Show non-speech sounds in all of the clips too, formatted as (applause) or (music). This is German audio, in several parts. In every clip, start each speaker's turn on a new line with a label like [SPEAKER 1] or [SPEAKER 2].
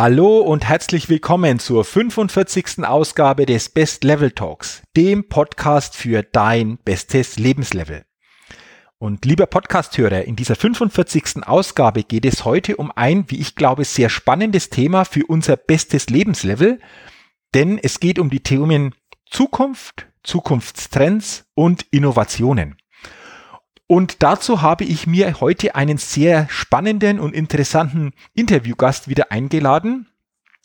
[SPEAKER 1] Hallo und herzlich willkommen zur 45. Ausgabe des Best Level Talks, dem Podcast für dein bestes Lebenslevel. Und lieber Podcasthörer, in dieser 45. Ausgabe geht es heute um ein, wie ich glaube, sehr spannendes Thema für unser bestes Lebenslevel, denn es geht um die Themen Zukunft, Zukunftstrends und Innovationen. Und dazu habe ich mir heute einen sehr spannenden und interessanten Interviewgast wieder eingeladen.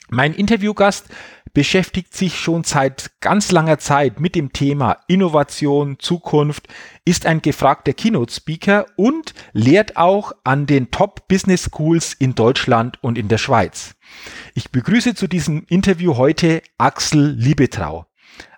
[SPEAKER 1] Mein Interviewgast beschäftigt sich schon seit ganz langer Zeit mit dem Thema Innovation, Zukunft, ist ein gefragter Keynote-Speaker und lehrt auch an den Top Business Schools in Deutschland und in der Schweiz. Ich begrüße zu diesem Interview heute Axel Liebetrau.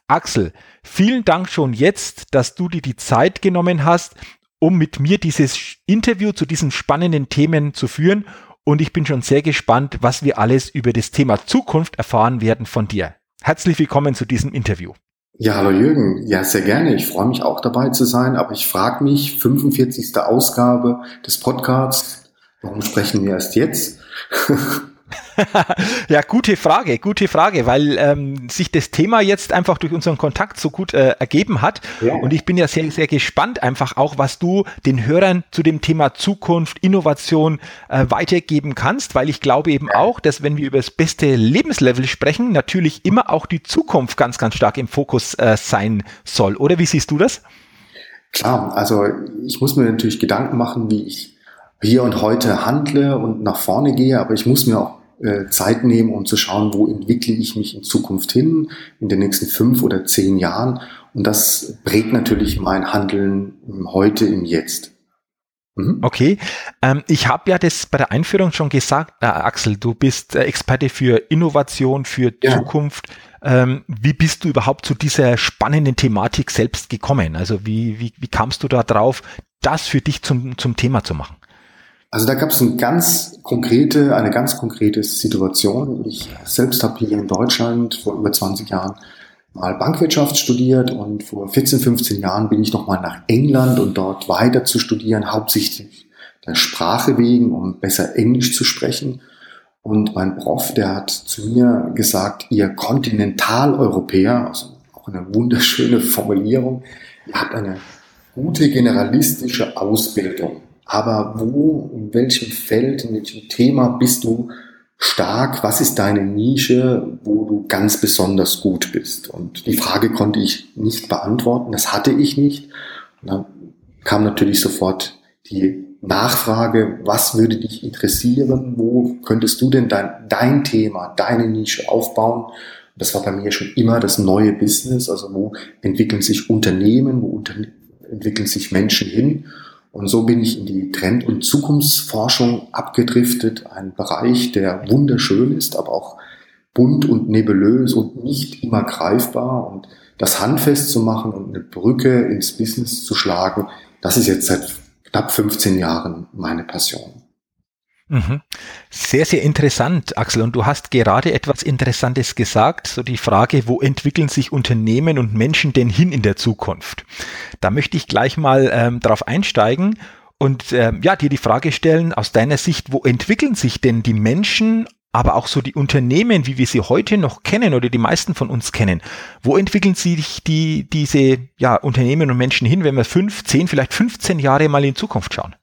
[SPEAKER 1] Axel, vielen Dank schon jetzt, dass du dir die Zeit genommen hast, um mit mir dieses Interview zu diesen spannenden Themen zu führen. Und ich bin schon sehr gespannt, was wir alles über das Thema Zukunft erfahren werden von dir. Herzlich willkommen zu diesem Interview.
[SPEAKER 2] Ja, hallo Jürgen. Ja, sehr gerne. Ich freue mich auch dabei zu sein. Aber ich frage mich, 45. Ausgabe des Podcasts, warum sprechen wir erst jetzt? (laughs)
[SPEAKER 1] ja, gute Frage, gute Frage, weil ähm, sich das Thema jetzt einfach durch unseren Kontakt so gut äh, ergeben hat. Ja. Und ich bin ja sehr, sehr gespannt einfach auch, was du den Hörern zu dem Thema Zukunft, Innovation äh, weitergeben kannst, weil ich glaube eben auch, dass wenn wir über das beste Lebenslevel sprechen, natürlich immer auch die Zukunft ganz, ganz stark im Fokus äh, sein soll. Oder wie siehst du das?
[SPEAKER 2] Klar, also ich muss mir natürlich Gedanken machen, wie ich hier und heute handle und nach vorne gehe, aber ich muss mir auch äh, Zeit nehmen, um zu schauen, wo entwickle ich mich in Zukunft hin, in den nächsten fünf oder zehn Jahren. Und das prägt natürlich mein Handeln heute im Jetzt.
[SPEAKER 1] Mhm. Okay, ähm, ich habe ja das bei der Einführung schon gesagt, äh, Axel, du bist äh, Experte für Innovation, für ja. Zukunft. Ähm, wie bist du überhaupt zu dieser spannenden Thematik selbst gekommen? Also wie, wie, wie kamst du da drauf, das für dich zum, zum Thema zu machen?
[SPEAKER 2] Also da gab es eine ganz konkrete, eine ganz konkrete Situation. Ich selbst habe hier in Deutschland vor über 20 Jahren mal Bankwirtschaft studiert und vor 14, 15 Jahren bin ich nochmal nach England und dort weiter zu studieren, hauptsächlich der Sprache wegen, um besser Englisch zu sprechen. Und mein Prof, der hat zu mir gesagt, ihr Kontinentaleuropäer, also auch eine wunderschöne Formulierung, ihr habt eine gute generalistische Ausbildung. Aber wo, in welchem Feld, in welchem Thema bist du stark? Was ist deine Nische, wo du ganz besonders gut bist? Und die Frage konnte ich nicht beantworten. Das hatte ich nicht. Und dann kam natürlich sofort die Nachfrage, was würde dich interessieren? Wo könntest du denn dein, dein Thema, deine Nische aufbauen? Das war bei mir schon immer das neue Business. Also wo entwickeln sich Unternehmen, wo unter, entwickeln sich Menschen hin? Und so bin ich in die Trend- und Zukunftsforschung abgedriftet, ein Bereich, der wunderschön ist, aber auch bunt und nebulös und nicht immer greifbar. Und das handfest zu machen und eine Brücke ins Business zu schlagen, das ist jetzt seit knapp 15 Jahren meine Passion.
[SPEAKER 1] Mhm. Sehr, sehr interessant, Axel. Und du hast gerade etwas Interessantes gesagt, so die Frage, wo entwickeln sich Unternehmen und Menschen denn hin in der Zukunft? Da möchte ich gleich mal ähm, darauf einsteigen und ähm, ja, dir die Frage stellen, aus deiner Sicht, wo entwickeln sich denn die Menschen, aber auch so die Unternehmen, wie wir sie heute noch kennen oder die meisten von uns kennen? Wo entwickeln sich die, diese ja, Unternehmen und Menschen hin, wenn wir fünf, zehn, vielleicht 15 Jahre mal in Zukunft schauen?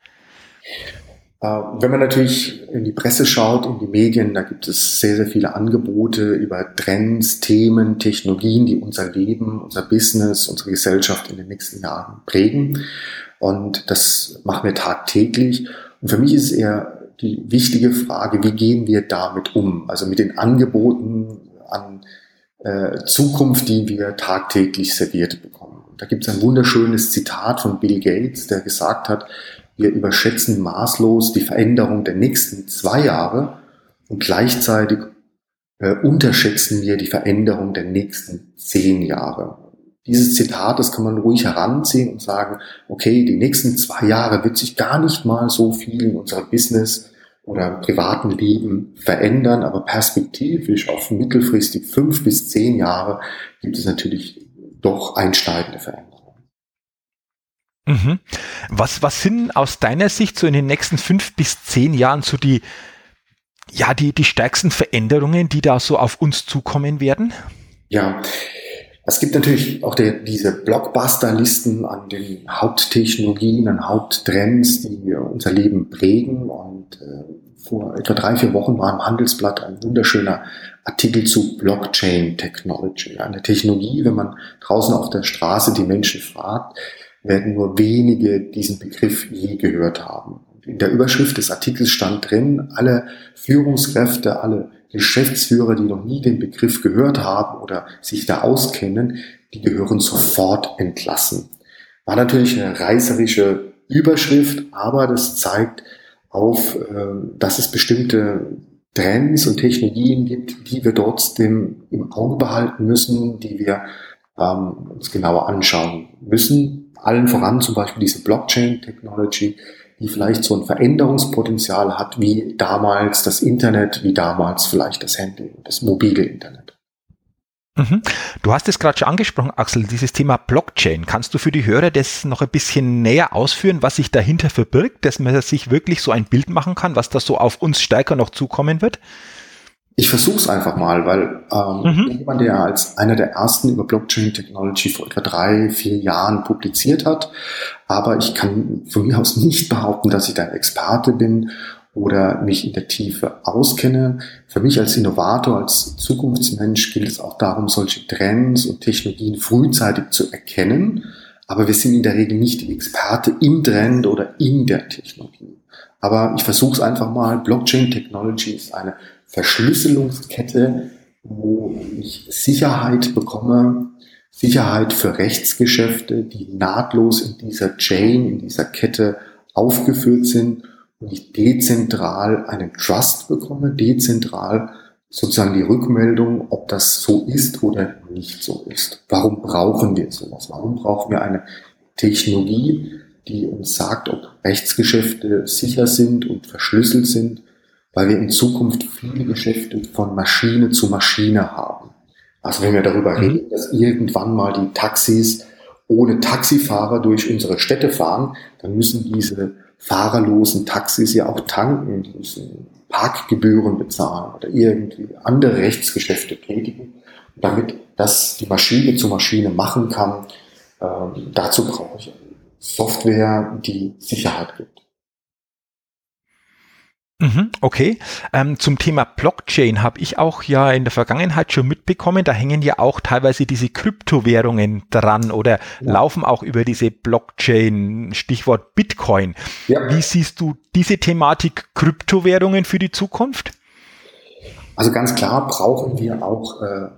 [SPEAKER 2] Äh, wenn man natürlich in die Presse schaut, in die Medien, da gibt es sehr, sehr viele Angebote über Trends, Themen, Technologien, die unser Leben, unser Business, unsere Gesellschaft in den nächsten Jahren prägen. Und das machen wir tagtäglich. Und für mich ist es eher die wichtige Frage, wie gehen wir damit um? Also mit den Angeboten an äh, Zukunft, die wir tagtäglich serviert bekommen. Da gibt es ein wunderschönes Zitat von Bill Gates, der gesagt hat, wir überschätzen maßlos die Veränderung der nächsten zwei Jahre und gleichzeitig äh, unterschätzen wir die Veränderung der nächsten zehn Jahre. Dieses Zitat, das kann man ruhig heranziehen und sagen, okay, die nächsten zwei Jahre wird sich gar nicht mal so viel in unserem Business oder privaten Leben verändern, aber perspektivisch auf mittelfristig fünf bis zehn Jahre gibt es natürlich doch einsteigende Veränderungen.
[SPEAKER 1] Mhm. Was, was sind aus deiner Sicht so in den nächsten fünf bis zehn Jahren so die, ja, die, die stärksten Veränderungen, die da so auf uns zukommen werden?
[SPEAKER 2] Ja, es gibt natürlich auch der, diese Blockbuster-Listen an den Haupttechnologien, an Haupttrends, die unser Leben prägen. Und äh, vor etwa drei, vier Wochen war im Handelsblatt ein wunderschöner Artikel zu Blockchain Technology. Eine Technologie, wenn man draußen auf der Straße die Menschen fragt, werden nur wenige diesen Begriff je gehört haben. In der Überschrift des Artikels stand drin, alle Führungskräfte, alle Geschäftsführer, die noch nie den Begriff gehört haben oder sich da auskennen, die gehören sofort entlassen. War natürlich eine reißerische Überschrift, aber das zeigt auf, ähm, dass es bestimmte Trends und Technologien gibt, die wir trotzdem im Auge behalten müssen, die wir ähm, uns genauer anschauen müssen. Allen voran zum Beispiel diese Blockchain-Technology, die vielleicht so ein Veränderungspotenzial hat, wie damals das Internet, wie damals vielleicht das Handy, das mobile Internet.
[SPEAKER 1] Mhm. Du hast es gerade schon angesprochen, Axel, dieses Thema Blockchain. Kannst du für die Hörer das noch ein bisschen näher ausführen, was sich dahinter verbirgt, dass man sich wirklich so ein Bild machen kann, was da so auf uns stärker noch zukommen wird?
[SPEAKER 2] Ich versuche es einfach mal, weil ähm, mhm. jemand, der als einer der ersten über Blockchain Technology vor etwa drei, vier Jahren publiziert hat, aber ich kann von mir aus nicht behaupten, dass ich da ein Experte bin oder mich in der Tiefe auskenne. Für mich als Innovator, als Zukunftsmensch gilt es auch darum, solche Trends und Technologien frühzeitig zu erkennen. Aber wir sind in der Regel nicht die Experte im Trend oder in der Technologie. Aber ich versuche es einfach mal. Blockchain Technology ist eine Verschlüsselungskette, wo ich Sicherheit bekomme, Sicherheit für Rechtsgeschäfte, die nahtlos in dieser Chain, in dieser Kette aufgeführt sind und ich dezentral einen Trust bekomme, dezentral sozusagen die Rückmeldung, ob das so ist oder nicht so ist. Warum brauchen wir sowas? Warum brauchen wir eine Technologie, die uns sagt, ob Rechtsgeschäfte sicher sind und verschlüsselt sind? Weil wir in Zukunft viele Geschäfte von Maschine zu Maschine haben. Also wenn wir darüber mhm. reden, dass irgendwann mal die Taxis ohne Taxifahrer durch unsere Städte fahren, dann müssen diese fahrerlosen Taxis ja auch tanken, die müssen Parkgebühren bezahlen oder irgendwie andere Rechtsgeschäfte tätigen. damit das die Maschine zu Maschine machen kann, ähm, dazu brauche ich Software, die Sicherheit gibt.
[SPEAKER 1] Mhm, okay. Ähm, zum Thema Blockchain habe ich auch ja in der Vergangenheit schon mitbekommen, da hängen ja auch teilweise diese Kryptowährungen dran oder ja. laufen auch über diese Blockchain, Stichwort Bitcoin. Ja. Wie siehst du diese Thematik Kryptowährungen für die Zukunft?
[SPEAKER 2] Also ganz klar brauchen wir auch äh,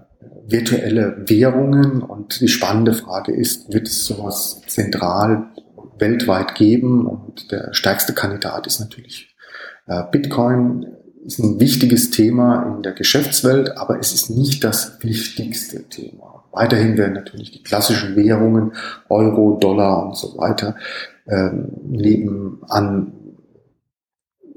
[SPEAKER 2] virtuelle Währungen und die spannende Frage ist, wird es sowas zentral weltweit geben? Und der stärkste Kandidat ist natürlich Bitcoin ist ein wichtiges Thema in der Geschäftswelt, aber es ist nicht das wichtigste Thema. Weiterhin werden natürlich die klassischen Währungen, Euro, Dollar und so weiter, ähm, nebenan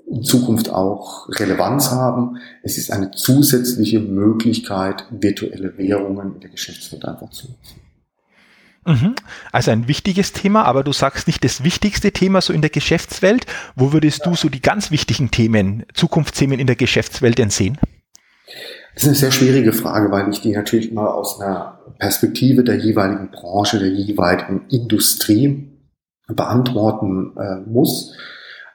[SPEAKER 2] in Zukunft auch Relevanz haben. Es ist eine zusätzliche Möglichkeit, virtuelle Währungen in der Geschäftswelt einfach zu nutzen.
[SPEAKER 1] Mhm. Also ein wichtiges Thema, aber du sagst nicht das wichtigste Thema so in der Geschäftswelt. Wo würdest du so die ganz wichtigen Themen, Zukunftsthemen in der Geschäftswelt denn sehen?
[SPEAKER 2] Das ist eine sehr schwierige Frage, weil ich die natürlich immer aus einer Perspektive der jeweiligen Branche, der jeweiligen Industrie beantworten äh, muss.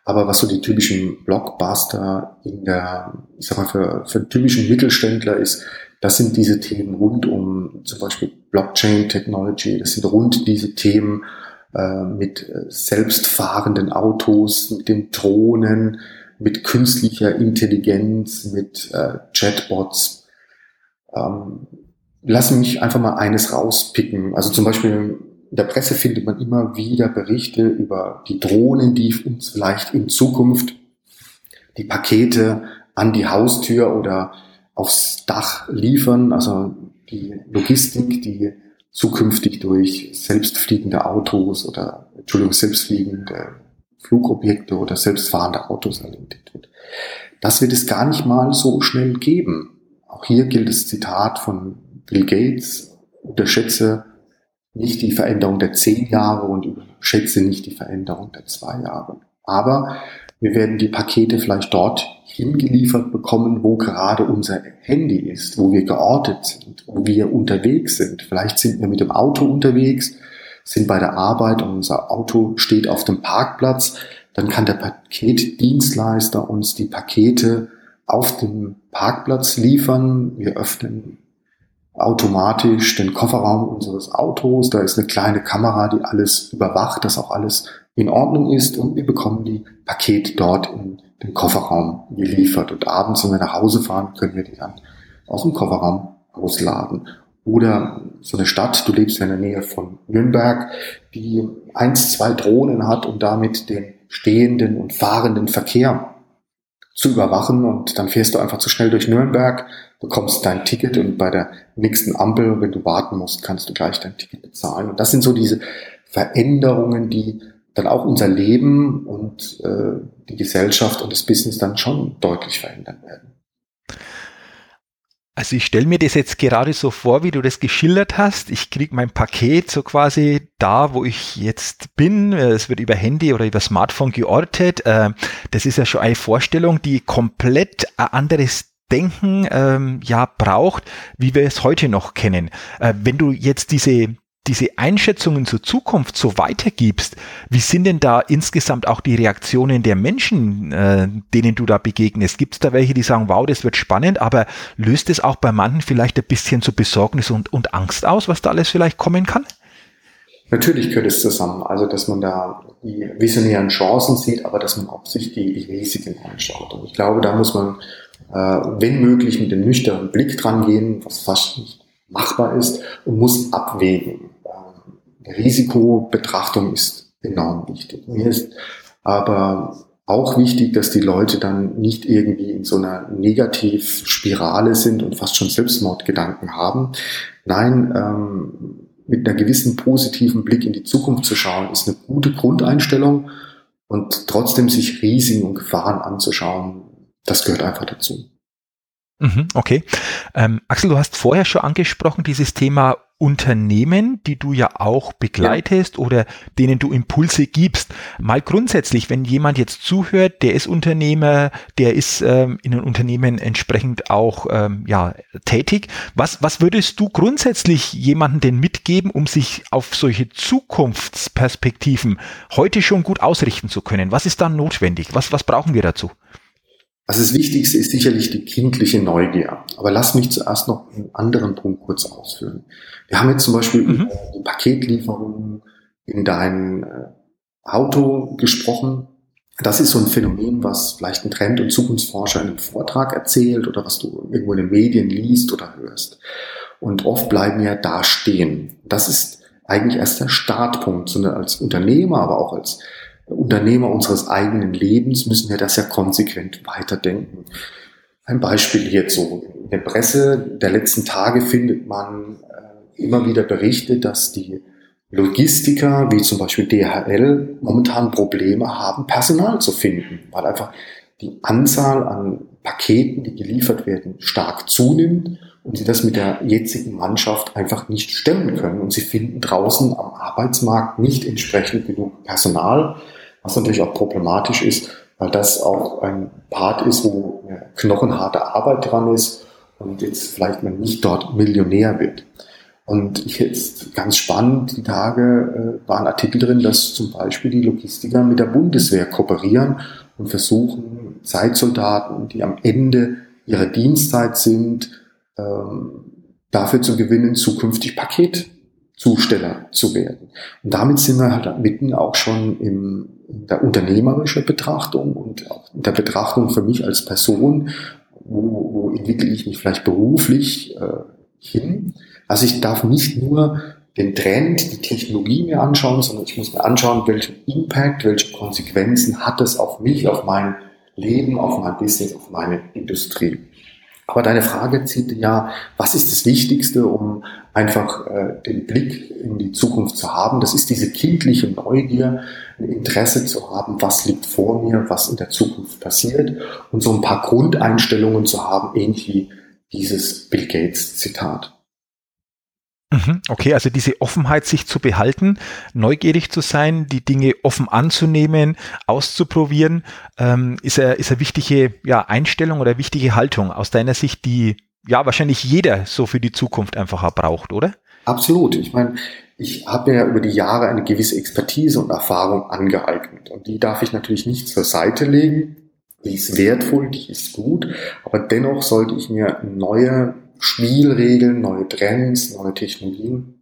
[SPEAKER 2] Aber was so die typischen Blockbuster in der, ich sag mal, für, für typischen Mittelständler ist, das sind diese Themen rund um zum Beispiel Blockchain Technology, das sind rund diese Themen äh, mit äh, selbstfahrenden Autos, mit den Drohnen, mit künstlicher Intelligenz, mit äh, Chatbots. Ähm, lassen mich einfach mal eines rauspicken. Also zum Beispiel in der Presse findet man immer wieder Berichte über die Drohnen, die uns vielleicht in Zukunft die Pakete an die Haustür oder aufs Dach liefern, also die Logistik, die zukünftig durch selbstfliegende Autos oder, Entschuldigung, selbstfliegende Flugobjekte oder selbstfahrende Autos erledigt wird. Das wird es gar nicht mal so schnell geben. Auch hier gilt das Zitat von Bill Gates, unterschätze nicht die Veränderung der zehn Jahre und überschätze nicht die Veränderung der zwei Jahre. Aber wir werden die Pakete vielleicht dort hingeliefert bekommen, wo gerade unser Handy ist, wo wir geortet sind, wo wir unterwegs sind. Vielleicht sind wir mit dem Auto unterwegs, sind bei der Arbeit und unser Auto steht auf dem Parkplatz. Dann kann der Paketdienstleister uns die Pakete auf dem Parkplatz liefern. Wir öffnen automatisch den Kofferraum unseres Autos. Da ist eine kleine Kamera, die alles überwacht, dass auch alles in Ordnung ist und wir bekommen die Pakete dort in den Kofferraum geliefert. Und abends, wenn wir nach Hause fahren, können wir die dann aus dem Kofferraum ausladen. Oder so eine Stadt, du lebst ja in der Nähe von Nürnberg, die eins, zwei Drohnen hat, um damit den stehenden und fahrenden Verkehr zu überwachen und dann fährst du einfach zu schnell durch Nürnberg, bekommst dein Ticket und bei der nächsten Ampel, wenn du warten musst, kannst du gleich dein Ticket bezahlen. Und das sind so diese Veränderungen, die dann auch unser Leben und äh, die Gesellschaft und das Business dann schon deutlich verändern werden.
[SPEAKER 1] Also ich stelle mir das jetzt gerade so vor, wie du das geschildert hast. Ich kriege mein Paket so quasi da, wo ich jetzt bin. Es wird über Handy oder über Smartphone geortet. Äh, das ist ja schon eine Vorstellung, die komplett ein anderes Denken ähm, ja braucht, wie wir es heute noch kennen. Äh, wenn du jetzt diese diese Einschätzungen zur Zukunft so weitergibst, wie sind denn da insgesamt auch die Reaktionen der Menschen, äh, denen du da begegnest? Gibt es da welche, die sagen, wow, das wird spannend, aber löst es auch bei manchen vielleicht ein bisschen zu Besorgnis und, und Angst aus, was da alles vielleicht kommen kann?
[SPEAKER 2] Natürlich gehört es zusammen. Also, dass man da die visionären Chancen sieht, aber dass man auch sich die, die Risiken anschaut. Und ich glaube, da muss man, äh, wenn möglich, mit einem nüchternen Blick dran gehen, was fast nicht machbar ist und muss abwägen. Risikobetrachtung ist enorm wichtig. Mir ist aber auch wichtig, dass die Leute dann nicht irgendwie in so einer Negativspirale sind und fast schon Selbstmordgedanken haben. Nein, ähm, mit einer gewissen positiven Blick in die Zukunft zu schauen, ist eine gute Grundeinstellung und trotzdem sich Risiken und Gefahren anzuschauen, das gehört einfach dazu.
[SPEAKER 1] Mhm, okay. Ähm, Axel, du hast vorher schon angesprochen, dieses Thema Unternehmen, die du ja auch begleitest ja. oder denen du Impulse gibst. Mal grundsätzlich, wenn jemand jetzt zuhört, der ist Unternehmer, der ist ähm, in einem Unternehmen entsprechend auch ähm, ja, tätig. Was, was würdest du grundsätzlich jemanden denn mitgeben, um sich auf solche Zukunftsperspektiven heute schon gut ausrichten zu können? Was ist dann notwendig? Was, was brauchen wir dazu?
[SPEAKER 2] Also das Wichtigste ist sicherlich die kindliche Neugier. Aber lass mich zuerst noch einen anderen Punkt kurz ausführen. Wir haben jetzt zum Beispiel mhm. über die Paketlieferungen in dein äh, Auto gesprochen. Das ist so ein Phänomen, was vielleicht ein Trend- und Zukunftsforscher in einem Vortrag erzählt oder was du irgendwo in den Medien liest oder hörst. Und oft bleiben ja da stehen. Das ist eigentlich erst der Startpunkt, sondern als Unternehmer, aber auch als Unternehmer unseres eigenen Lebens müssen wir das ja konsequent weiterdenken. Ein Beispiel hierzu. In der Presse der letzten Tage findet man äh, immer wieder Berichte, dass die Logistiker, wie zum Beispiel DHL, momentan Probleme haben, Personal zu finden, weil einfach die Anzahl an Paketen, die geliefert werden, stark zunimmt und sie das mit der jetzigen Mannschaft einfach nicht stemmen können. Und sie finden draußen am Arbeitsmarkt nicht entsprechend genug Personal, was natürlich auch problematisch ist, weil das auch ein Part ist, wo eine knochenharte Arbeit dran ist und jetzt vielleicht man nicht dort Millionär wird. Und jetzt ganz spannend, die Tage äh, war ein Artikel drin, dass zum Beispiel die Logistiker mit der Bundeswehr kooperieren und versuchen, Zeitsoldaten, die am Ende ihrer Dienstzeit sind, ähm, dafür zu gewinnen, zukünftig Paketzusteller zu werden. Und damit sind wir halt mitten auch schon im, der unternehmerischen Betrachtung und auch in der Betrachtung für mich als Person, wo, wo entwickle ich mich vielleicht beruflich äh, hin. Also ich darf nicht nur den Trend, die Technologie mir anschauen, sondern ich muss mir anschauen, welchen Impact, welche Konsequenzen hat es auf mich, auf mein Leben, auf mein Business, auf meine Industrie. Aber deine Frage zieht ja, was ist das Wichtigste, um einfach äh, den Blick in die Zukunft zu haben? Das ist diese kindliche Neugier, ein Interesse zu haben, was liegt vor mir, was in der Zukunft passiert und so ein paar Grundeinstellungen zu haben, ähnlich wie dieses Bill Gates Zitat.
[SPEAKER 1] Mhm, okay, also diese Offenheit, sich zu behalten, neugierig zu sein, die Dinge offen anzunehmen, auszuprobieren, ähm, ist, eine, ist eine wichtige ja, Einstellung oder wichtige Haltung aus deiner Sicht, die ja wahrscheinlich jeder so für die Zukunft einfach braucht, oder?
[SPEAKER 2] Absolut. Ich meine, ich habe ja über die Jahre eine gewisse Expertise und Erfahrung angeeignet und die darf ich natürlich nicht zur Seite legen. Die ist wertvoll, die ist gut, aber dennoch sollte ich mir neue Spielregeln, neue Trends, neue Technologien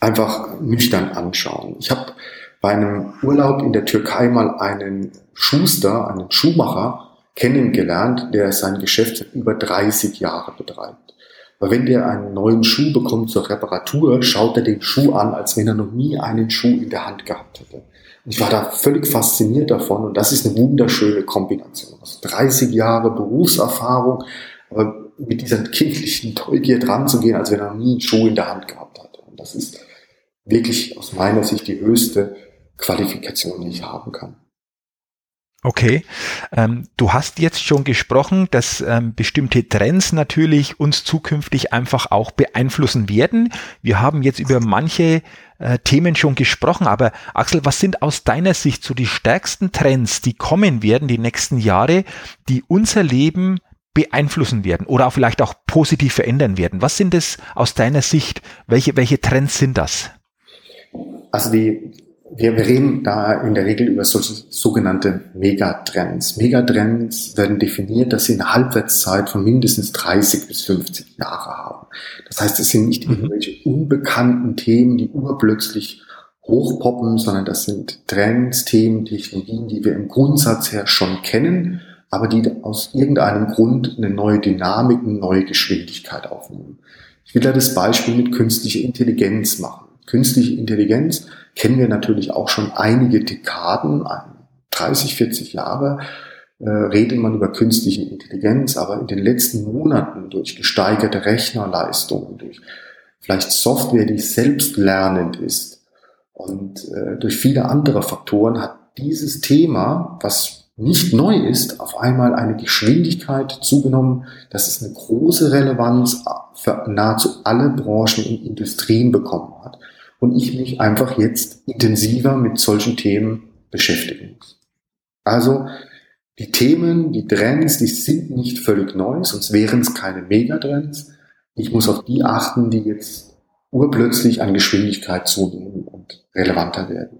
[SPEAKER 2] einfach nüchtern anschauen. Ich habe bei einem Urlaub in der Türkei mal einen Schuster, einen Schuhmacher kennengelernt, der sein Geschäft über 30 Jahre betreibt. Weil wenn der einen neuen Schuh bekommt zur Reparatur, schaut er den Schuh an, als wenn er noch nie einen Schuh in der Hand gehabt hätte. Und ich war da völlig fasziniert davon und das ist eine wunderschöne Kombination. Also 30 Jahre Berufserfahrung, aber mit dieser kindlichen Neugier dran zu gehen, als wenn er nie einen Schuh in der Hand gehabt hat. Und das ist wirklich aus meiner Sicht die höchste Qualifikation, die ich haben kann.
[SPEAKER 1] Okay, ähm, du hast jetzt schon gesprochen, dass ähm, bestimmte Trends natürlich uns zukünftig einfach auch beeinflussen werden. Wir haben jetzt über manche äh, Themen schon gesprochen, aber Axel, was sind aus deiner Sicht so die stärksten Trends, die kommen werden die nächsten Jahre, die unser Leben beeinflussen werden oder auch vielleicht auch positiv verändern werden? Was sind es aus deiner Sicht? Welche, welche Trends sind das?
[SPEAKER 2] Also die, wir, wir reden da in der Regel über solche sogenannte Megatrends. Megatrends werden definiert, dass sie eine Halbwertszeit von mindestens 30 bis 50 Jahre haben. Das heißt, es sind nicht mhm. irgendwelche unbekannten Themen, die urplötzlich hochpoppen, sondern das sind Trends, Themen, Technologien, die wir im Grundsatz her schon kennen aber die aus irgendeinem Grund eine neue Dynamik, eine neue Geschwindigkeit aufnehmen. Ich will da das Beispiel mit künstlicher Intelligenz machen. Künstliche Intelligenz kennen wir natürlich auch schon einige Dekaden, 30, 40 Jahre äh, redet man über künstliche Intelligenz, aber in den letzten Monaten durch gesteigerte Rechnerleistungen, durch vielleicht Software, die selbstlernend ist und äh, durch viele andere Faktoren hat dieses Thema, was nicht neu ist, auf einmal eine Geschwindigkeit zugenommen, dass es eine große Relevanz für nahezu alle Branchen und Industrien bekommen hat. Und ich mich einfach jetzt intensiver mit solchen Themen beschäftigen muss. Also die Themen, die Trends, die sind nicht völlig neu, sonst wären es keine Megatrends. Ich muss auf die achten, die jetzt urplötzlich an Geschwindigkeit zunehmen und relevanter werden.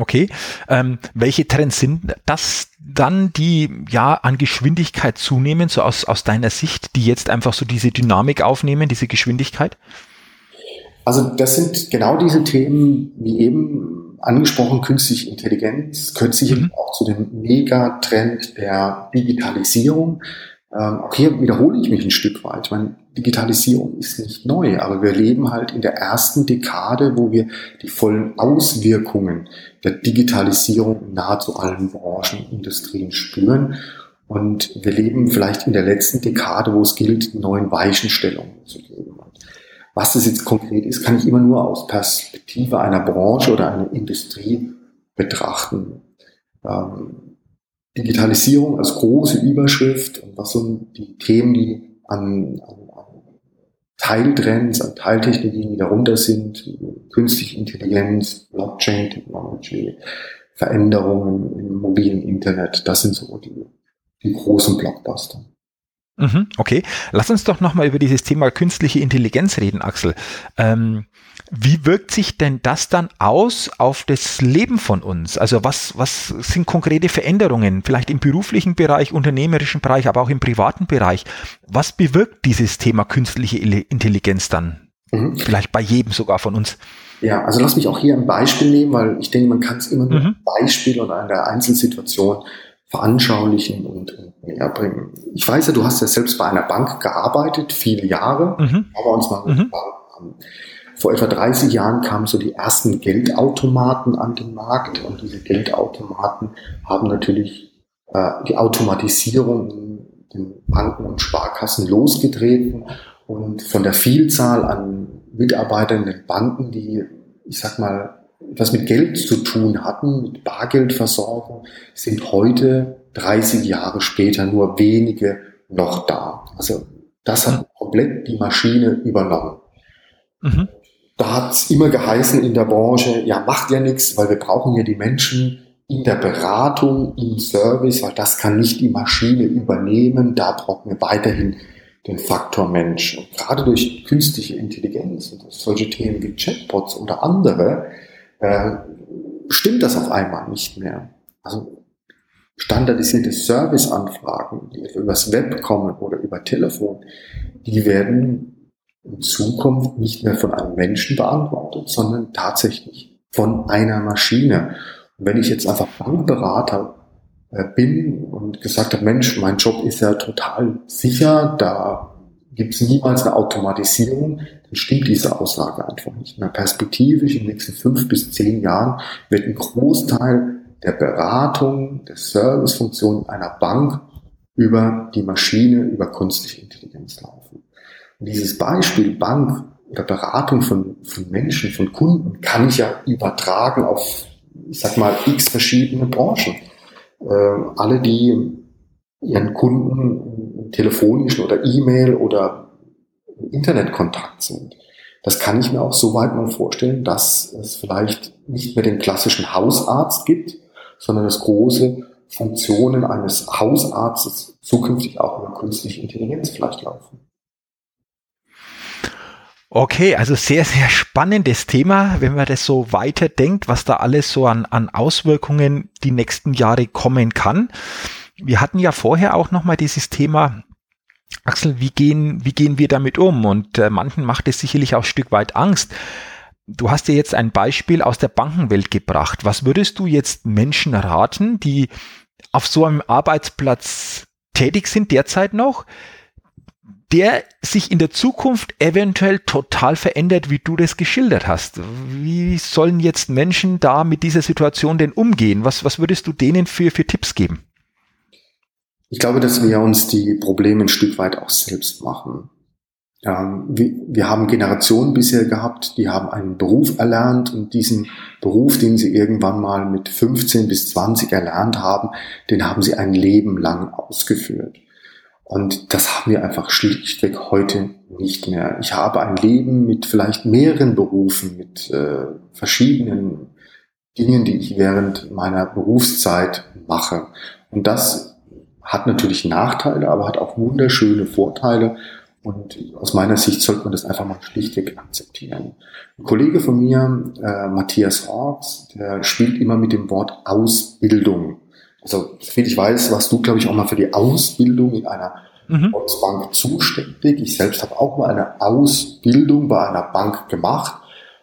[SPEAKER 1] Okay. Ähm, welche Trends sind das dann, die ja an Geschwindigkeit zunehmen, so aus, aus deiner Sicht, die jetzt einfach so diese Dynamik aufnehmen, diese Geschwindigkeit?
[SPEAKER 2] Also das sind genau diese Themen, wie eben angesprochen, künstliche Intelligenz, gehört sicherlich mhm. auch zu dem Megatrend der Digitalisierung. Ähm, auch hier wiederhole ich mich ein Stück weit. Ich meine, Digitalisierung ist nicht neu, aber wir leben halt in der ersten Dekade, wo wir die vollen Auswirkungen der Digitalisierung in nahezu allen Branchen, Industrien spüren. Und wir leben vielleicht in der letzten Dekade, wo es gilt, neuen Weichenstellungen zu geben. Was das jetzt konkret ist, kann ich immer nur aus Perspektive einer Branche oder einer Industrie betrachten. Ähm, Digitalisierung als große Überschrift und was sind die Themen, die an, an Teiltrends, an Teiltechnologien, die darunter sind, künstliche Intelligenz, Blockchain Technology, Veränderungen im mobilen Internet, das sind so die, die großen Blockbuster.
[SPEAKER 1] Mhm, okay, lass uns doch nochmal über dieses Thema künstliche Intelligenz reden, Axel. Ähm, wie wirkt sich denn das dann aus auf das Leben von uns? Also was, was sind konkrete Veränderungen, vielleicht im beruflichen Bereich, unternehmerischen Bereich, aber auch im privaten Bereich? Was bewirkt dieses Thema künstliche Intelligenz dann? Mhm. Vielleicht bei jedem sogar von uns.
[SPEAKER 2] Ja, also lass mich auch hier ein Beispiel nehmen, weil ich denke, man kann es immer nur mhm. Beispiel oder an der Einzelsituation veranschaulichen und, und näher bringen. Ich weiß ja, du hast ja selbst bei einer Bank gearbeitet, viele Jahre. Mhm. Aber uns mal mhm. vor etwa 30 Jahren kamen so die ersten Geldautomaten an den Markt und diese Geldautomaten haben natürlich äh, die Automatisierung in den Banken und Sparkassen losgetreten und von der Vielzahl an Mitarbeitern in den Banken, die, ich sag mal, was mit Geld zu tun hatten, mit Bargeldversorgung, sind heute 30 Jahre später nur wenige noch da. Also das hat komplett die Maschine übernommen. Mhm. Da hat es immer geheißen in der Branche, ja, macht ja nichts, weil wir brauchen ja die Menschen in der Beratung, im Service, weil das kann nicht die Maschine übernehmen. Da brauchen wir weiterhin den Faktor Mensch. Und gerade durch künstliche Intelligenz und solche Themen wie Chatbots oder andere, äh, stimmt das auf einmal nicht mehr. Also standardisierte Serviceanfragen, die übers Web kommen oder über Telefon, die werden in Zukunft nicht mehr von einem Menschen beantwortet, sondern tatsächlich von einer Maschine. Und wenn ich jetzt einfach Bankberater äh, bin und gesagt habe, Mensch, mein Job ist ja total sicher, da gibt es niemals eine Automatisierung, dann stimmt diese Aussage einfach nicht mehr. Perspektivisch in den nächsten fünf bis zehn Jahren wird ein Großteil der Beratung, der Servicefunktion einer Bank über die Maschine, über künstliche Intelligenz laufen. Und dieses Beispiel Bank oder Beratung von, von Menschen, von Kunden kann ich ja übertragen auf, ich sag mal, x verschiedene Branchen. Äh, alle, die ihren Kunden telefonischen oder E-Mail oder Internetkontakt sind. Das kann ich mir auch so weit mal vorstellen, dass es vielleicht nicht mehr den klassischen Hausarzt gibt, sondern dass große Funktionen eines Hausarztes zukünftig auch über künstliche Intelligenz vielleicht laufen.
[SPEAKER 1] Okay, also sehr, sehr spannendes Thema, wenn man das so weiterdenkt, was da alles so an, an Auswirkungen die nächsten Jahre kommen kann. Wir hatten ja vorher auch nochmal dieses Thema, Axel, wie gehen, wie gehen wir damit um? Und äh, manchen macht es sicherlich auch ein Stück weit Angst. Du hast ja jetzt ein Beispiel aus der Bankenwelt gebracht. Was würdest du jetzt Menschen raten, die auf so einem Arbeitsplatz tätig sind derzeit noch, der sich in der Zukunft eventuell total verändert, wie du das geschildert hast. Wie sollen jetzt Menschen da mit dieser Situation denn umgehen? Was, was würdest du denen für, für Tipps geben?
[SPEAKER 2] Ich glaube, dass wir uns die Probleme ein Stück weit auch selbst machen. Ähm, wir, haben Generationen bisher gehabt, die haben einen Beruf erlernt und diesen Beruf, den sie irgendwann mal mit 15 bis 20 erlernt haben, den haben sie ein Leben lang ausgeführt. Und das haben wir einfach schlichtweg heute nicht mehr. Ich habe ein Leben mit vielleicht mehreren Berufen, mit äh, verschiedenen Dingen, die ich während meiner Berufszeit mache. Und das hat natürlich Nachteile, aber hat auch wunderschöne Vorteile. Und aus meiner Sicht sollte man das einfach mal schlichtweg akzeptieren. Ein Kollege von mir, äh, Matthias Hawks, der spielt immer mit dem Wort Ausbildung. Also, soviel ich weiß, warst du, glaube ich, auch mal für die Ausbildung in einer mhm. Volksbank zuständig. Ich selbst habe auch mal eine Ausbildung bei einer Bank gemacht.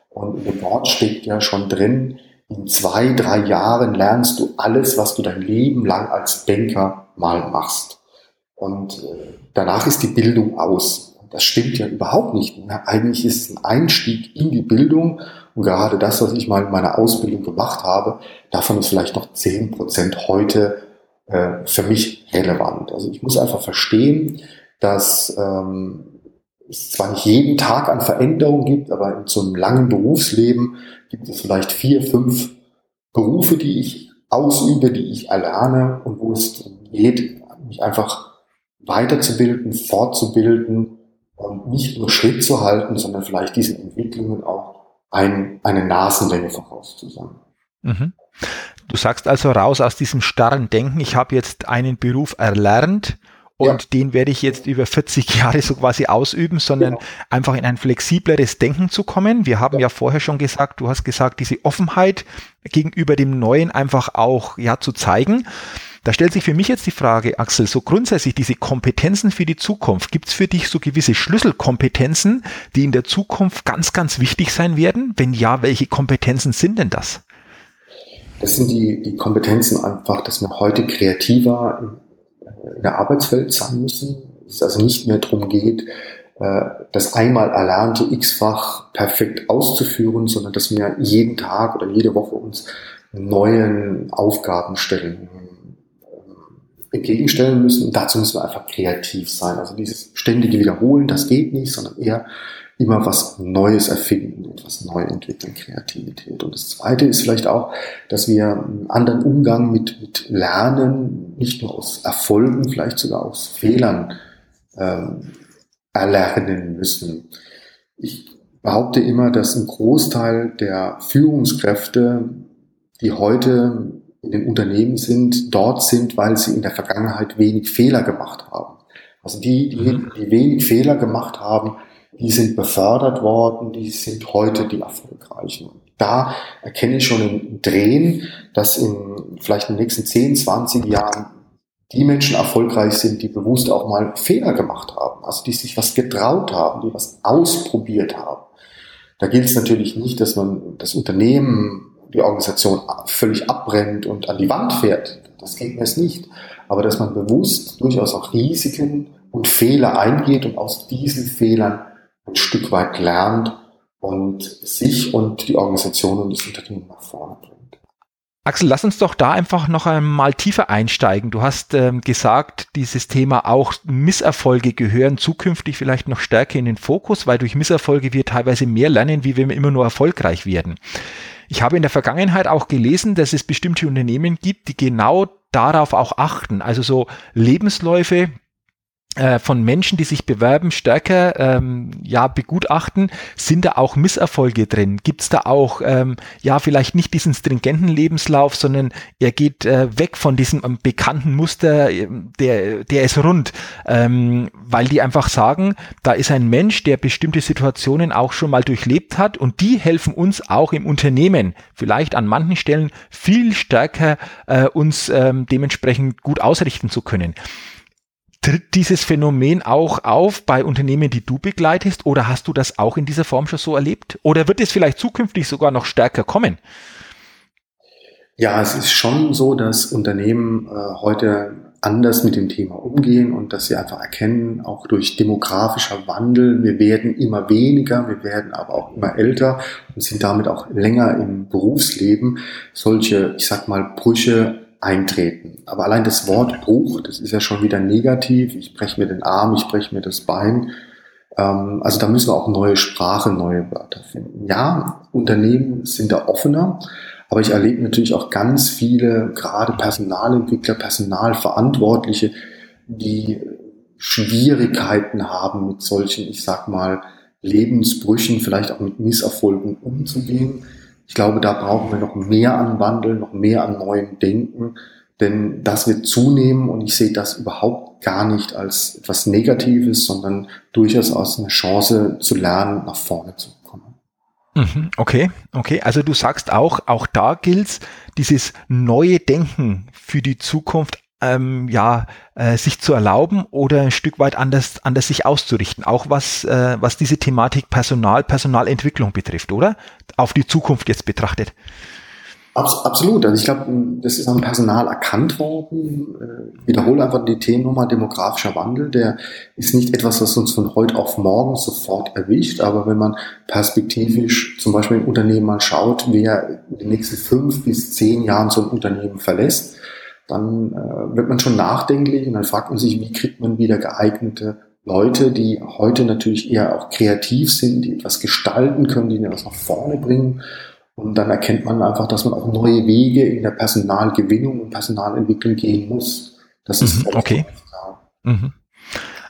[SPEAKER 2] Und in dem Wort steht ja schon drin, in zwei, drei Jahren lernst du alles, was du dein Leben lang als Banker mal machst. Und äh, danach ist die Bildung aus. Das stimmt ja überhaupt nicht. Eigentlich ist es ein Einstieg in die Bildung. Und gerade das, was ich mal in meiner Ausbildung gemacht habe, davon ist vielleicht noch zehn Prozent heute äh, für mich relevant. Also ich muss einfach verstehen, dass ähm, es zwar nicht jeden Tag an Veränderungen gibt, aber in so einem langen Berufsleben gibt es vielleicht vier, fünf Berufe, die ich ausübe, die ich erlerne und wo es geht, mich einfach weiterzubilden, fortzubilden und nicht nur Schritt zu halten, sondern vielleicht diesen Entwicklungen auch ein, eine Nasenlänge voraus zu sein.
[SPEAKER 1] Mhm. Du sagst also raus aus diesem starren Denken, ich habe jetzt einen Beruf erlernt und ja. den werde ich jetzt über 40 Jahre so quasi ausüben, sondern genau. einfach in ein flexibleres Denken zu kommen. Wir haben ja. ja vorher schon gesagt, du hast gesagt, diese Offenheit gegenüber dem Neuen einfach auch ja zu zeigen. Da stellt sich für mich jetzt die Frage, Axel, so grundsätzlich diese Kompetenzen für die Zukunft, gibt es für dich so gewisse Schlüsselkompetenzen, die in der Zukunft ganz, ganz wichtig sein werden? Wenn ja, welche Kompetenzen sind denn das?
[SPEAKER 2] Das sind die, die Kompetenzen einfach, dass wir heute kreativer in der Arbeitswelt sein müssen. Es also nicht mehr darum geht, äh, das einmal erlernte x-fach perfekt auszuführen, sondern dass wir jeden Tag oder jede Woche uns neuen Aufgaben stellen, entgegenstellen müssen. Und dazu müssen wir einfach kreativ sein. Also dieses ständige Wiederholen, das geht nicht, sondern eher immer was Neues erfinden, etwas neu entwickeln, Kreativität. Und das Zweite ist vielleicht auch, dass wir einen anderen Umgang mit, mit Lernen, nicht nur aus Erfolgen, vielleicht sogar aus Fehlern ähm, erlernen müssen. Ich behaupte immer, dass ein Großteil der Führungskräfte, die heute in den Unternehmen sind, dort sind, weil sie in der Vergangenheit wenig Fehler gemacht haben. Also die, die, mhm. die wenig Fehler gemacht haben, die sind befördert worden, die sind heute die erfolgreichen. Da erkenne ich schon ein Drehen, dass in vielleicht in den nächsten 10, 20 Jahren die Menschen erfolgreich sind, die bewusst auch mal Fehler gemacht haben, also die sich was getraut haben, die was ausprobiert haben. Da gilt es natürlich nicht, dass man das Unternehmen, die Organisation völlig abbrennt und an die Wand fährt. Das geht mir es nicht. Aber dass man bewusst durchaus auch Risiken und Fehler eingeht und aus diesen Fehlern ein Stück weit lernt und sich und die Organisation und das Unternehmen nach vorne bringt.
[SPEAKER 1] Axel, lass uns doch da einfach noch einmal tiefer einsteigen. Du hast ähm, gesagt, dieses Thema auch Misserfolge gehören zukünftig vielleicht noch stärker in den Fokus, weil durch Misserfolge wir teilweise mehr lernen, wie wir immer nur erfolgreich werden. Ich habe in der Vergangenheit auch gelesen, dass es bestimmte Unternehmen gibt, die genau darauf auch achten. Also so Lebensläufe, von Menschen, die sich bewerben, stärker ähm, ja begutachten, sind da auch Misserfolge drin? Gibt es da auch ähm, ja vielleicht nicht diesen stringenten Lebenslauf, sondern er geht äh, weg von diesem ähm, bekannten Muster, ähm, der der ist rund, ähm, weil die einfach sagen, da ist ein Mensch, der bestimmte Situationen auch schon mal durchlebt hat und die helfen uns auch im Unternehmen vielleicht an manchen Stellen viel stärker äh, uns ähm, dementsprechend gut ausrichten zu können. Tritt dieses Phänomen auch auf bei Unternehmen, die du begleitest, oder hast du das auch in dieser Form schon so erlebt? Oder wird es vielleicht zukünftig sogar noch stärker kommen?
[SPEAKER 2] Ja, es ist schon so, dass Unternehmen äh, heute anders mit dem Thema umgehen und dass sie einfach erkennen, auch durch demografischer Wandel, wir werden immer weniger, wir werden aber auch immer älter und sind damit auch länger im Berufsleben. Solche, ich sag mal, Brüche eintreten. Aber allein das Wort Bruch, das ist ja schon wieder negativ. Ich breche mir den Arm, ich breche mir das Bein. Ähm, also da müssen wir auch neue Sprache, neue Wörter finden. Ja, Unternehmen sind da offener, aber ich erlebe natürlich auch ganz viele, gerade Personalentwickler, Personalverantwortliche, die Schwierigkeiten haben mit solchen, ich sag mal, Lebensbrüchen, vielleicht auch mit Misserfolgen umzugehen. Ich glaube, da brauchen wir noch mehr an Wandel, noch mehr an neuem Denken, denn das wird zunehmen und ich sehe das überhaupt gar nicht als etwas Negatives, sondern durchaus als eine Chance zu lernen, nach vorne zu kommen.
[SPEAKER 1] Mhm, okay, okay. Also du sagst auch, auch da gilt dieses neue Denken für die Zukunft ähm, ja, äh, sich zu erlauben oder ein Stück weit anders, anders sich auszurichten, auch was, äh, was diese Thematik Personal, Personalentwicklung betrifft, oder? Auf die Zukunft jetzt betrachtet.
[SPEAKER 2] Absolut. Also ich glaube, das ist am Personal erkannt worden. Äh, wiederhole einfach die Themennummer demografischer Wandel. Der ist nicht etwas, was uns von heute auf morgen sofort erwischt. Aber wenn man perspektivisch zum Beispiel im Unternehmen mal schaut, wer in den nächsten fünf bis zehn Jahren so ein Unternehmen verlässt, dann äh, wird man schon nachdenklich und dann fragt man sich, wie kriegt man wieder geeignete Leute, die heute natürlich eher auch kreativ sind, die etwas gestalten können, die etwas nach vorne bringen. Und dann erkennt man einfach, dass man auch neue Wege in der Personalgewinnung und Personalentwicklung gehen muss.
[SPEAKER 1] Das ist mhm, okay. Mhm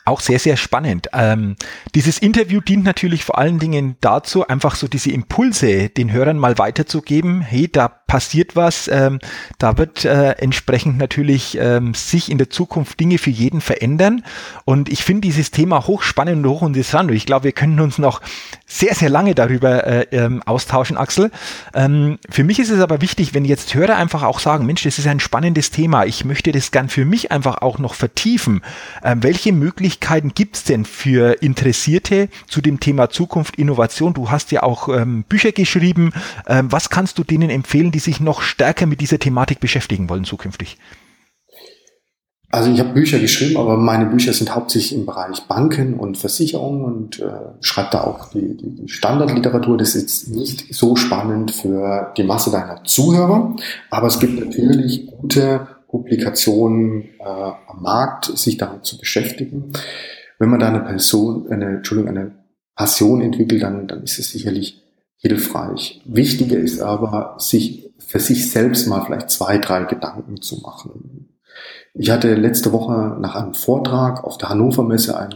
[SPEAKER 1] auch sehr, sehr spannend. Ähm, dieses Interview dient natürlich vor allen Dingen dazu, einfach so diese Impulse den Hörern mal weiterzugeben. Hey, da passiert was, ähm, da wird äh, entsprechend natürlich ähm, sich in der Zukunft Dinge für jeden verändern. Und ich finde dieses Thema hochspannend und hochinteressant. Und ich glaube, wir können uns noch sehr, sehr lange darüber äh, ähm, austauschen, Axel. Ähm, für mich ist es aber wichtig, wenn jetzt Hörer einfach auch sagen, Mensch, das ist ein spannendes Thema. Ich möchte das gern für mich einfach auch noch vertiefen. Ähm, welche Möglichkeiten gibt es denn für Interessierte zu dem Thema Zukunft, Innovation? Du hast ja auch ähm, Bücher geschrieben. Ähm, was kannst du denen empfehlen, die sich noch stärker mit dieser Thematik beschäftigen wollen zukünftig?
[SPEAKER 2] Also ich habe Bücher geschrieben, aber meine Bücher sind hauptsächlich im Bereich Banken und Versicherungen und äh, schreibe da auch die, die, Standardliteratur. Das ist nicht so spannend für die Masse deiner Zuhörer, aber es gibt natürlich gute Publikationen äh, am Markt, sich damit zu beschäftigen. Wenn man da eine Person, eine, Entschuldigung, eine Passion entwickelt, dann, dann ist es sicherlich hilfreich. Wichtiger ist aber, sich für sich selbst mal vielleicht zwei, drei Gedanken zu machen. Ich hatte letzte Woche nach einem Vortrag auf der Hannover Messe ein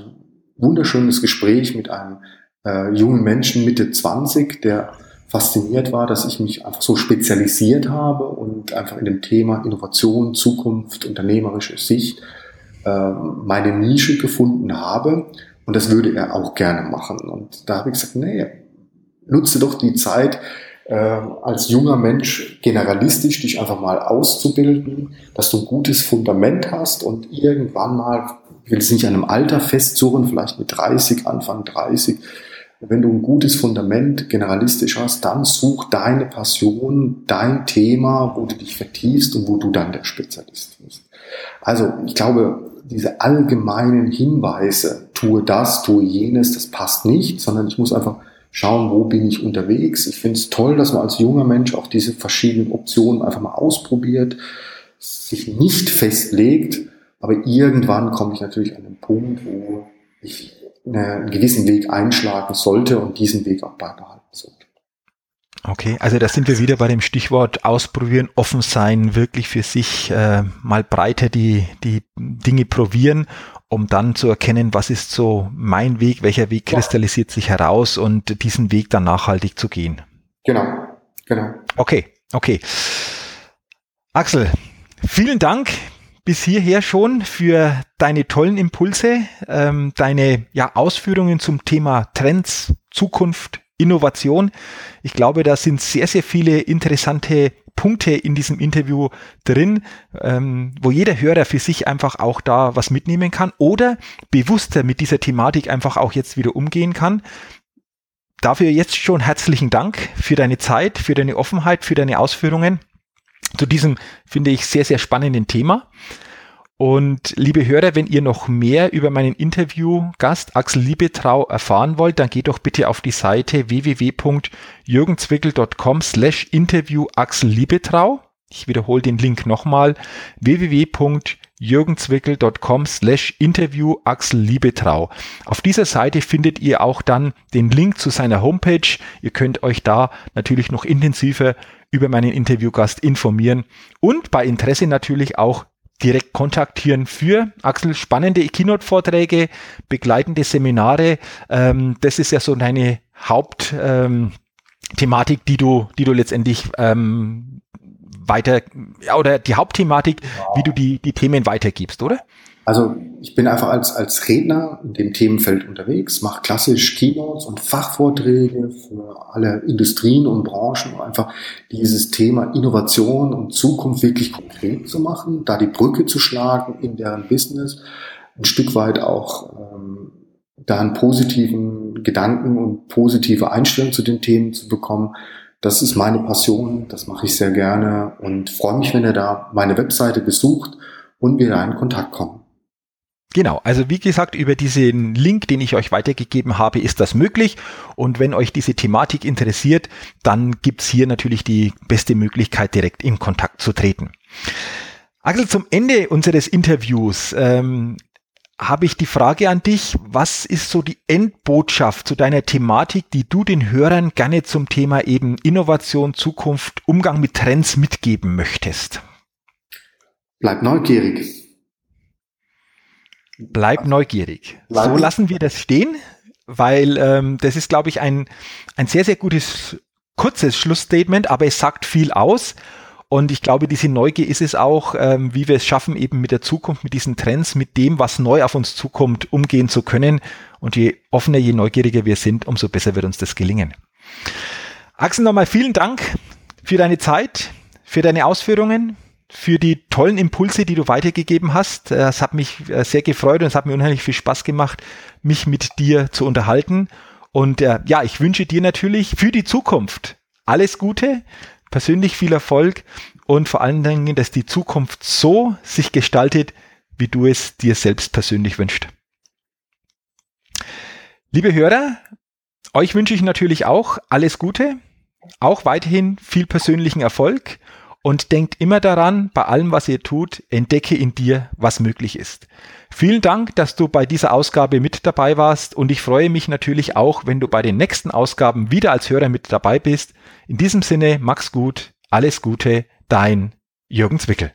[SPEAKER 2] wunderschönes Gespräch mit einem äh, jungen Menschen Mitte 20, der fasziniert war, dass ich mich einfach so spezialisiert habe und einfach in dem Thema Innovation, Zukunft, unternehmerische Sicht äh, meine Nische gefunden habe. Und das würde er auch gerne machen. Und da habe ich gesagt, nee, nutze doch die Zeit, äh, als junger Mensch generalistisch dich einfach mal auszubilden, dass du ein gutes Fundament hast und irgendwann mal, ich will es nicht an einem Alter festzurren, vielleicht mit 30, Anfang 30, wenn du ein gutes Fundament generalistisch hast, dann such deine Passion, dein Thema, wo du dich vertiefst und wo du dann der Spezialist bist. Also ich glaube, diese allgemeinen Hinweise, tue das, tue jenes, das passt nicht, sondern ich muss einfach schauen, wo bin ich unterwegs. Ich finde es toll, dass man als junger Mensch auch diese verschiedenen Optionen einfach mal ausprobiert, sich nicht festlegt, aber irgendwann komme ich natürlich an den Punkt, wo ich einen gewissen Weg einschlagen sollte und diesen Weg auch beibehalten sollte.
[SPEAKER 1] Okay, also da sind wir wieder bei dem Stichwort ausprobieren, offen sein, wirklich für sich äh, mal breiter die, die Dinge probieren, um dann zu erkennen, was ist so mein Weg, welcher Weg kristallisiert sich heraus und diesen Weg dann nachhaltig zu gehen.
[SPEAKER 2] Genau, genau.
[SPEAKER 1] Okay, okay. Axel, vielen Dank bis hierher schon für deine tollen Impulse, ähm, deine ja, Ausführungen zum Thema Trends, Zukunft, Innovation. Ich glaube, da sind sehr, sehr viele interessante Punkte in diesem Interview drin, ähm, wo jeder Hörer für sich einfach auch da was mitnehmen kann oder bewusster mit dieser Thematik einfach auch jetzt wieder umgehen kann. Dafür jetzt schon herzlichen Dank für deine Zeit, für deine Offenheit, für deine Ausführungen zu diesem, finde ich, sehr, sehr spannenden Thema. Und liebe Hörer, wenn ihr noch mehr über meinen Interviewgast Axel Liebetrau erfahren wollt, dann geht doch bitte auf die Seite www.jürgenzwickel.com slash Interview Axel Liebetrau. Ich wiederhole den Link nochmal www.jürgenzwickel.com slash Interview Axel Liebetrau. Auf dieser Seite findet ihr auch dann den Link zu seiner Homepage. Ihr könnt euch da natürlich noch intensiver über meinen Interviewgast informieren und bei Interesse natürlich auch direkt kontaktieren für Axel spannende Keynote-Vorträge, begleitende Seminare. Ähm, das ist ja so deine Hauptthematik, ähm, die du, die du letztendlich ähm, weiter oder die Hauptthematik, wie du die, die Themen weitergibst, oder?
[SPEAKER 2] Also ich bin einfach als, als Redner in dem Themenfeld unterwegs, mache klassisch Keynotes und Fachvorträge für alle Industrien und Branchen, um einfach dieses Thema Innovation und Zukunft wirklich konkret zu machen, da die Brücke zu schlagen in deren Business, ein Stück weit auch ähm, da einen positiven Gedanken und positive Einstellung zu den Themen zu bekommen. Das ist meine Passion, das mache ich sehr gerne und freue mich, wenn ihr da meine Webseite besucht und wir da in Kontakt kommen.
[SPEAKER 1] Genau, also wie gesagt, über diesen Link, den ich euch weitergegeben habe, ist das möglich. Und wenn euch diese Thematik interessiert, dann gibt's hier natürlich die beste Möglichkeit, direkt in Kontakt zu treten. Axel, zum Ende unseres Interviews ähm, habe ich die Frage an dich, was ist so die Endbotschaft zu deiner Thematik, die du den Hörern gerne zum Thema eben Innovation, Zukunft, Umgang mit Trends mitgeben möchtest?
[SPEAKER 2] Bleib neugierig
[SPEAKER 1] Bleib neugierig. So lassen wir das stehen, weil ähm, das ist, glaube ich, ein, ein sehr, sehr gutes, kurzes Schlussstatement, aber es sagt viel aus. Und ich glaube, diese Neugier ist es auch, ähm, wie wir es schaffen, eben mit der Zukunft, mit diesen Trends, mit dem, was neu auf uns zukommt, umgehen zu können. Und je offener, je neugieriger wir sind, umso besser wird uns das gelingen. Axel, nochmal vielen Dank für deine Zeit, für deine Ausführungen, für die tollen Impulse, die du weitergegeben hast. Äh, es hat mich äh, sehr gefreut und es hat mir unheimlich viel Spaß gemacht, mich mit dir zu unterhalten. Und äh, ja, ich wünsche dir natürlich für die Zukunft alles Gute, persönlich viel Erfolg und vor allen Dingen, dass die Zukunft so sich gestaltet, wie du es dir selbst persönlich wünschst. Liebe Hörer, euch wünsche ich natürlich auch alles Gute, auch weiterhin viel persönlichen Erfolg und denkt immer daran, bei allem, was ihr tut, entdecke in dir, was möglich ist. Vielen Dank, dass du bei dieser Ausgabe mit dabei warst und ich freue mich natürlich auch, wenn du bei den nächsten Ausgaben wieder als Hörer mit dabei bist. In diesem Sinne, Max gut, alles Gute, dein Jürgen Zwickel.